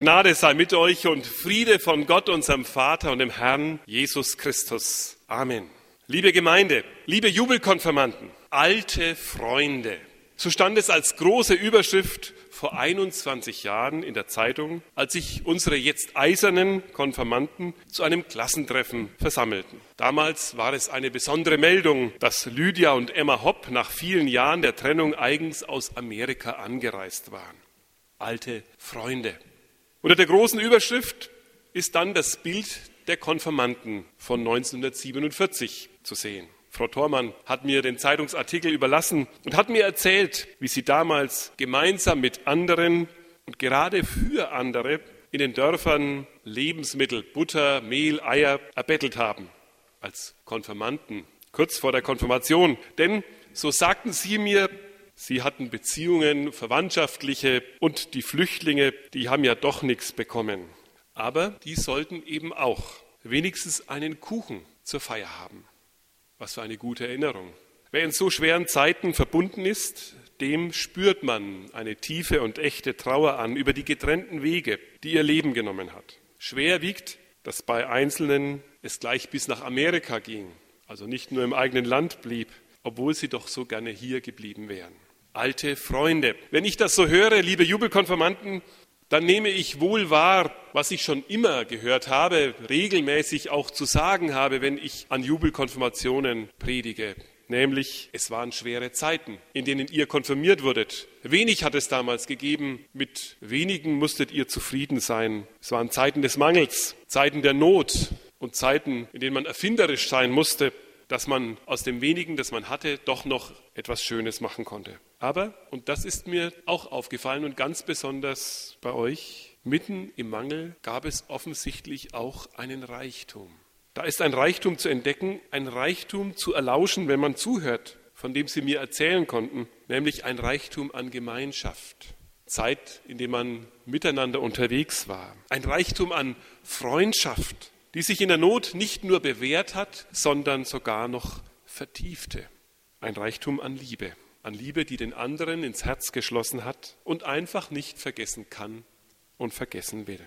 Gnade sei mit euch und Friede von Gott, unserem Vater und dem Herrn Jesus Christus. Amen. Liebe Gemeinde, liebe Jubelkonfirmanden, alte Freunde. So stand es als große Überschrift vor 21 Jahren in der Zeitung, als sich unsere jetzt eisernen Konfirmanden zu einem Klassentreffen versammelten. Damals war es eine besondere Meldung, dass Lydia und Emma Hopp nach vielen Jahren der Trennung eigens aus Amerika angereist waren. Alte Freunde. Unter der großen Überschrift ist dann das Bild der Konfirmanden von 1947 zu sehen. Frau Thormann hat mir den Zeitungsartikel überlassen und hat mir erzählt, wie sie damals gemeinsam mit anderen und gerade für andere in den Dörfern Lebensmittel, Butter, Mehl, Eier erbettelt haben als Konfirmanden, kurz vor der Konfirmation. Denn, so sagten sie mir, Sie hatten Beziehungen, verwandtschaftliche und die Flüchtlinge, die haben ja doch nichts bekommen. Aber die sollten eben auch wenigstens einen Kuchen zur Feier haben. Was für eine gute Erinnerung. Wer in so schweren Zeiten verbunden ist, dem spürt man eine tiefe und echte Trauer an über die getrennten Wege, die ihr Leben genommen hat. Schwer wiegt, dass bei Einzelnen es gleich bis nach Amerika ging, also nicht nur im eigenen Land blieb, obwohl sie doch so gerne hier geblieben wären alte Freunde. Wenn ich das so höre, liebe Jubelkonfirmanden, dann nehme ich wohl wahr, was ich schon immer gehört habe, regelmäßig auch zu sagen habe, wenn ich an Jubelkonfirmationen predige. Nämlich, es waren schwere Zeiten, in denen ihr konfirmiert wurdet. Wenig hat es damals gegeben, mit wenigen musstet ihr zufrieden sein. Es waren Zeiten des Mangels, Zeiten der Not und Zeiten, in denen man erfinderisch sein musste, dass man aus dem wenigen, das man hatte, doch noch etwas Schönes machen konnte. Aber, und das ist mir auch aufgefallen und ganz besonders bei euch, mitten im Mangel gab es offensichtlich auch einen Reichtum. Da ist ein Reichtum zu entdecken, ein Reichtum zu erlauschen, wenn man zuhört, von dem sie mir erzählen konnten, nämlich ein Reichtum an Gemeinschaft. Zeit, in der man miteinander unterwegs war. Ein Reichtum an Freundschaft, die sich in der Not nicht nur bewährt hat, sondern sogar noch vertiefte. Ein Reichtum an Liebe, an Liebe, die den anderen ins Herz geschlossen hat und einfach nicht vergessen kann und vergessen will.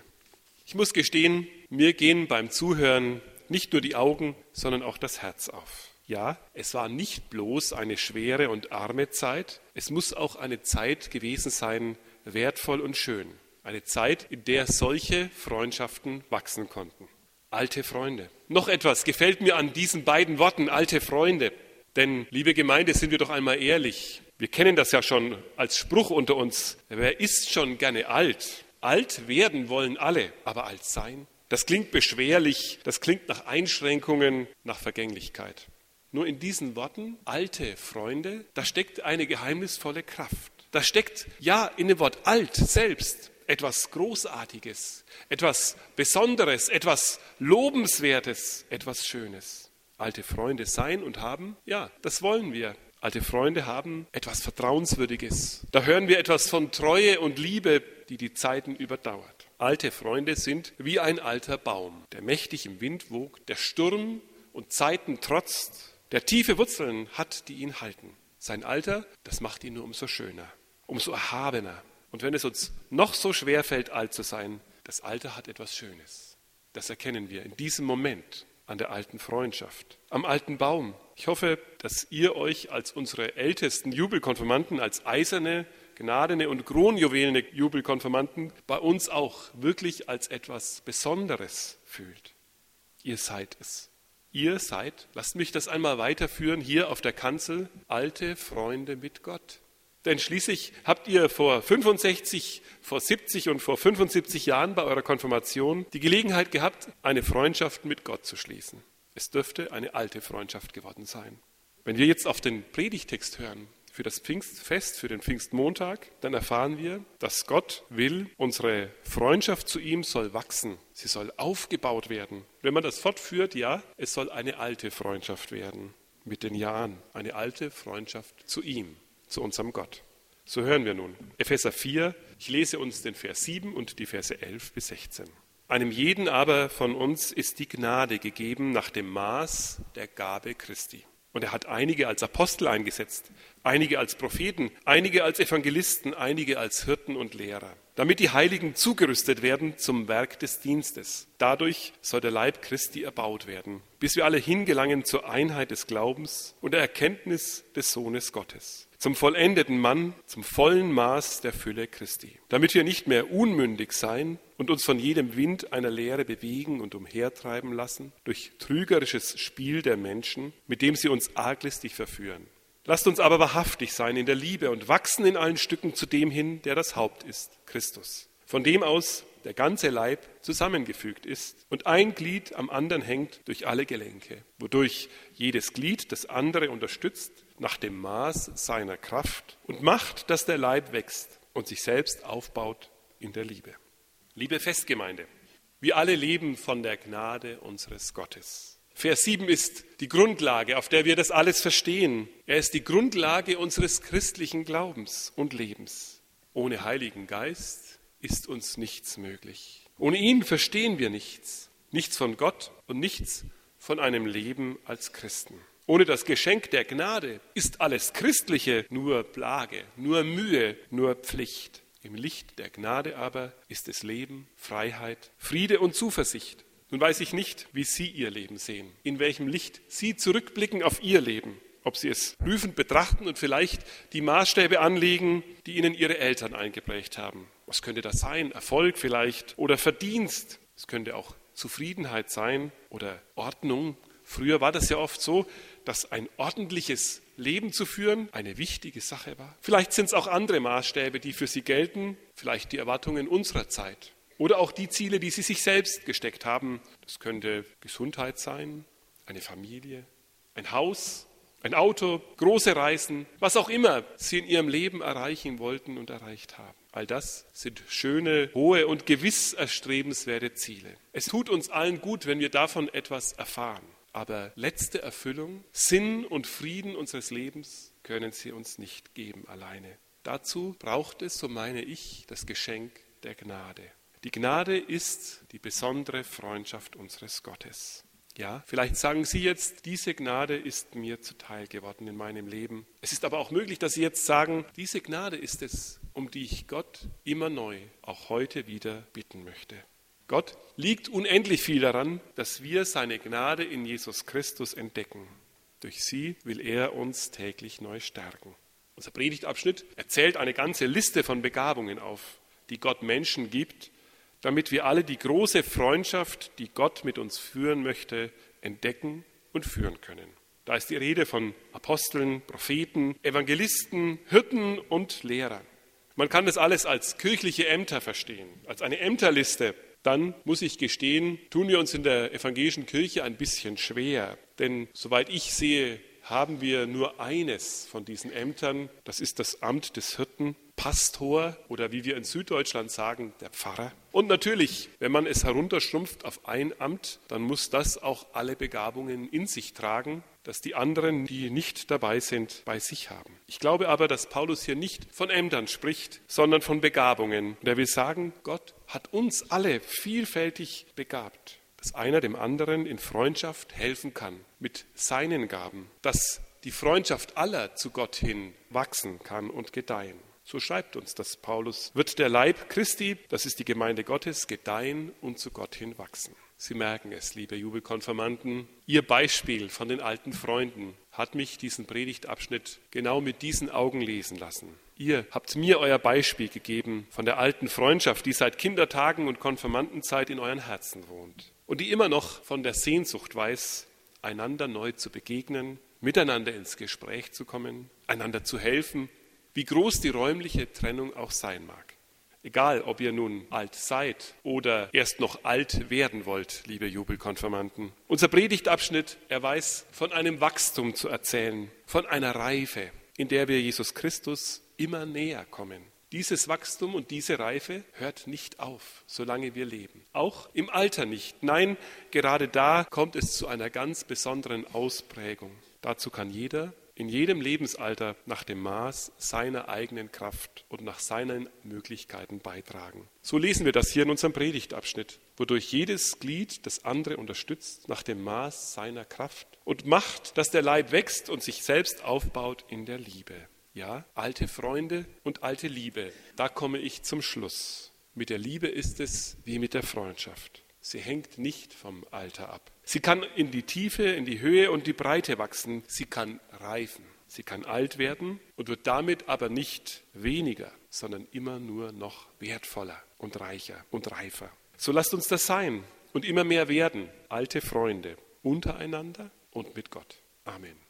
Ich muss gestehen, mir gehen beim Zuhören nicht nur die Augen, sondern auch das Herz auf. Ja, es war nicht bloß eine schwere und arme Zeit, es muss auch eine Zeit gewesen sein, wertvoll und schön. Eine Zeit, in der solche Freundschaften wachsen konnten. Alte Freunde. Noch etwas gefällt mir an diesen beiden Worten, alte Freunde. Denn, liebe Gemeinde, sind wir doch einmal ehrlich. Wir kennen das ja schon als Spruch unter uns. Wer ist schon gerne alt? Alt werden wollen alle, aber alt sein? Das klingt beschwerlich, das klingt nach Einschränkungen, nach Vergänglichkeit. Nur in diesen Worten, alte Freunde, da steckt eine geheimnisvolle Kraft. Da steckt, ja, in dem Wort alt selbst etwas Großartiges, etwas Besonderes, etwas Lobenswertes, etwas Schönes. Alte Freunde sein und haben, ja, das wollen wir. Alte Freunde haben etwas Vertrauenswürdiges. Da hören wir etwas von Treue und Liebe, die die Zeiten überdauert. Alte Freunde sind wie ein alter Baum, der mächtig im Wind wogt, der Sturm und Zeiten trotzt, der tiefe Wurzeln hat, die ihn halten. Sein Alter, das macht ihn nur umso schöner, umso erhabener, und wenn es uns noch so schwer fällt, alt zu sein, das Alter hat etwas Schönes. Das erkennen wir in diesem Moment an der alten Freundschaft, am alten Baum. Ich hoffe, dass ihr euch als unsere ältesten Jubelkonfirmanden, als eiserne, gnadene und kronjuwelene Jubelkonfirmanden bei uns auch wirklich als etwas Besonderes fühlt. Ihr seid es. Ihr seid, lasst mich das einmal weiterführen, hier auf der Kanzel, alte Freunde mit Gott. Denn schließlich habt ihr vor 65, vor 70 und vor 75 Jahren bei eurer Konfirmation die Gelegenheit gehabt, eine Freundschaft mit Gott zu schließen. Es dürfte eine alte Freundschaft geworden sein. Wenn wir jetzt auf den Predigtext hören für das Pfingstfest, für den Pfingstmontag, dann erfahren wir, dass Gott will, unsere Freundschaft zu ihm soll wachsen, sie soll aufgebaut werden. Wenn man das fortführt, ja, es soll eine alte Freundschaft werden mit den Jahren, eine alte Freundschaft zu ihm zu unserem Gott. So hören wir nun. Epheser 4, ich lese uns den Vers 7 und die Verse 11 bis 16. Einem jeden aber von uns ist die Gnade gegeben nach dem Maß der Gabe Christi. Und er hat einige als Apostel eingesetzt, einige als Propheten, einige als Evangelisten, einige als Hirten und Lehrer, damit die Heiligen zugerüstet werden zum Werk des Dienstes. Dadurch soll der Leib Christi erbaut werden, bis wir alle hingelangen zur Einheit des Glaubens und der Erkenntnis des Sohnes Gottes zum vollendeten Mann, zum vollen Maß der Fülle Christi, damit wir nicht mehr unmündig sein und uns von jedem Wind einer Lehre bewegen und umhertreiben lassen, durch trügerisches Spiel der Menschen, mit dem sie uns arglistig verführen. Lasst uns aber wahrhaftig sein in der Liebe und wachsen in allen Stücken zu dem hin, der das Haupt ist, Christus. Von dem aus der ganze Leib zusammengefügt ist und ein Glied am anderen hängt durch alle Gelenke, wodurch jedes Glied das andere unterstützt nach dem Maß seiner Kraft und macht, dass der Leib wächst und sich selbst aufbaut in der Liebe. Liebe Festgemeinde, wir alle leben von der Gnade unseres Gottes. Vers 7 ist die Grundlage, auf der wir das alles verstehen. Er ist die Grundlage unseres christlichen Glaubens und Lebens. Ohne Heiligen Geist ist uns nichts möglich. Ohne ihn verstehen wir nichts, nichts von Gott und nichts von einem Leben als Christen. Ohne das Geschenk der Gnade ist alles Christliche nur Plage, nur Mühe, nur Pflicht. Im Licht der Gnade aber ist es Leben, Freiheit, Friede und Zuversicht. Nun weiß ich nicht, wie Sie Ihr Leben sehen, in welchem Licht Sie zurückblicken auf Ihr Leben, ob Sie es prüfend betrachten und vielleicht die Maßstäbe anlegen, die Ihnen Ihre Eltern eingeprägt haben. Was könnte das sein? Erfolg vielleicht oder Verdienst? Es könnte auch Zufriedenheit sein oder Ordnung. Früher war das ja oft so, dass ein ordentliches Leben zu führen eine wichtige Sache war. Vielleicht sind es auch andere Maßstäbe, die für Sie gelten, vielleicht die Erwartungen unserer Zeit oder auch die Ziele, die Sie sich selbst gesteckt haben. Das könnte Gesundheit sein, eine Familie, ein Haus, ein Auto, große Reisen, was auch immer Sie in Ihrem Leben erreichen wollten und erreicht haben. All das sind schöne, hohe und gewiss erstrebenswerte Ziele. Es tut uns allen gut, wenn wir davon etwas erfahren. Aber letzte Erfüllung, Sinn und Frieden unseres Lebens können sie uns nicht geben alleine. Dazu braucht es, so meine ich, das Geschenk der Gnade. Die Gnade ist die besondere Freundschaft unseres Gottes. Ja, vielleicht sagen Sie jetzt, diese Gnade ist mir zuteil geworden in meinem Leben. Es ist aber auch möglich, dass Sie jetzt sagen, diese Gnade ist es, um die ich Gott immer neu, auch heute wieder bitten möchte. Gott liegt unendlich viel daran, dass wir seine Gnade in Jesus Christus entdecken. Durch sie will er uns täglich neu stärken. Unser Predigtabschnitt erzählt eine ganze Liste von Begabungen auf, die Gott Menschen gibt, damit wir alle die große Freundschaft, die Gott mit uns führen möchte, entdecken und führen können. Da ist die Rede von Aposteln, Propheten, Evangelisten, Hirten und Lehrern. Man kann das alles als kirchliche Ämter verstehen, als eine Ämterliste, dann muss ich gestehen, tun wir uns in der evangelischen Kirche ein bisschen schwer. Denn soweit ich sehe, haben wir nur eines von diesen Ämtern, das ist das Amt des Hirten, Pastor oder wie wir in Süddeutschland sagen, der Pfarrer. Und natürlich, wenn man es herunterschrumpft auf ein Amt, dann muss das auch alle Begabungen in sich tragen, dass die anderen, die nicht dabei sind, bei sich haben. Ich glaube aber, dass Paulus hier nicht von Ämtern spricht, sondern von Begabungen. Und er will sagen, Gott hat uns alle vielfältig begabt, dass einer dem anderen in Freundschaft helfen kann mit seinen Gaben, dass die Freundschaft aller zu Gott hin wachsen kann und gedeihen. So schreibt uns das Paulus, wird der Leib Christi, das ist die Gemeinde Gottes, gedeihen und zu Gott hin wachsen. Sie merken es, liebe Jubelkonfirmanden, Ihr Beispiel von den alten Freunden hat mich diesen Predigtabschnitt genau mit diesen Augen lesen lassen. Ihr habt mir euer Beispiel gegeben von der alten Freundschaft, die seit Kindertagen und Konfirmandenzeit in euren Herzen wohnt und die immer noch von der Sehnsucht weiß, einander neu zu begegnen, miteinander ins Gespräch zu kommen, einander zu helfen, wie groß die räumliche Trennung auch sein mag. Egal, ob ihr nun alt seid oder erst noch alt werden wollt, liebe Jubelkonfirmanden. Unser Predigtabschnitt, er weiß von einem Wachstum zu erzählen, von einer Reife, in der wir Jesus Christus immer näher kommen. Dieses Wachstum und diese Reife hört nicht auf, solange wir leben. Auch im Alter nicht. Nein, gerade da kommt es zu einer ganz besonderen Ausprägung. Dazu kann jeder in jedem Lebensalter nach dem Maß seiner eigenen Kraft und nach seinen Möglichkeiten beitragen. So lesen wir das hier in unserem Predigtabschnitt, wodurch jedes Glied das andere unterstützt nach dem Maß seiner Kraft und macht, dass der Leib wächst und sich selbst aufbaut in der Liebe. Ja, alte Freunde und alte Liebe, da komme ich zum Schluss. Mit der Liebe ist es wie mit der Freundschaft. Sie hängt nicht vom Alter ab. Sie kann in die Tiefe, in die Höhe und die Breite wachsen. Sie kann reifen. Sie kann alt werden und wird damit aber nicht weniger, sondern immer nur noch wertvoller und reicher und reifer. So lasst uns das sein und immer mehr werden, alte Freunde, untereinander und mit Gott. Amen.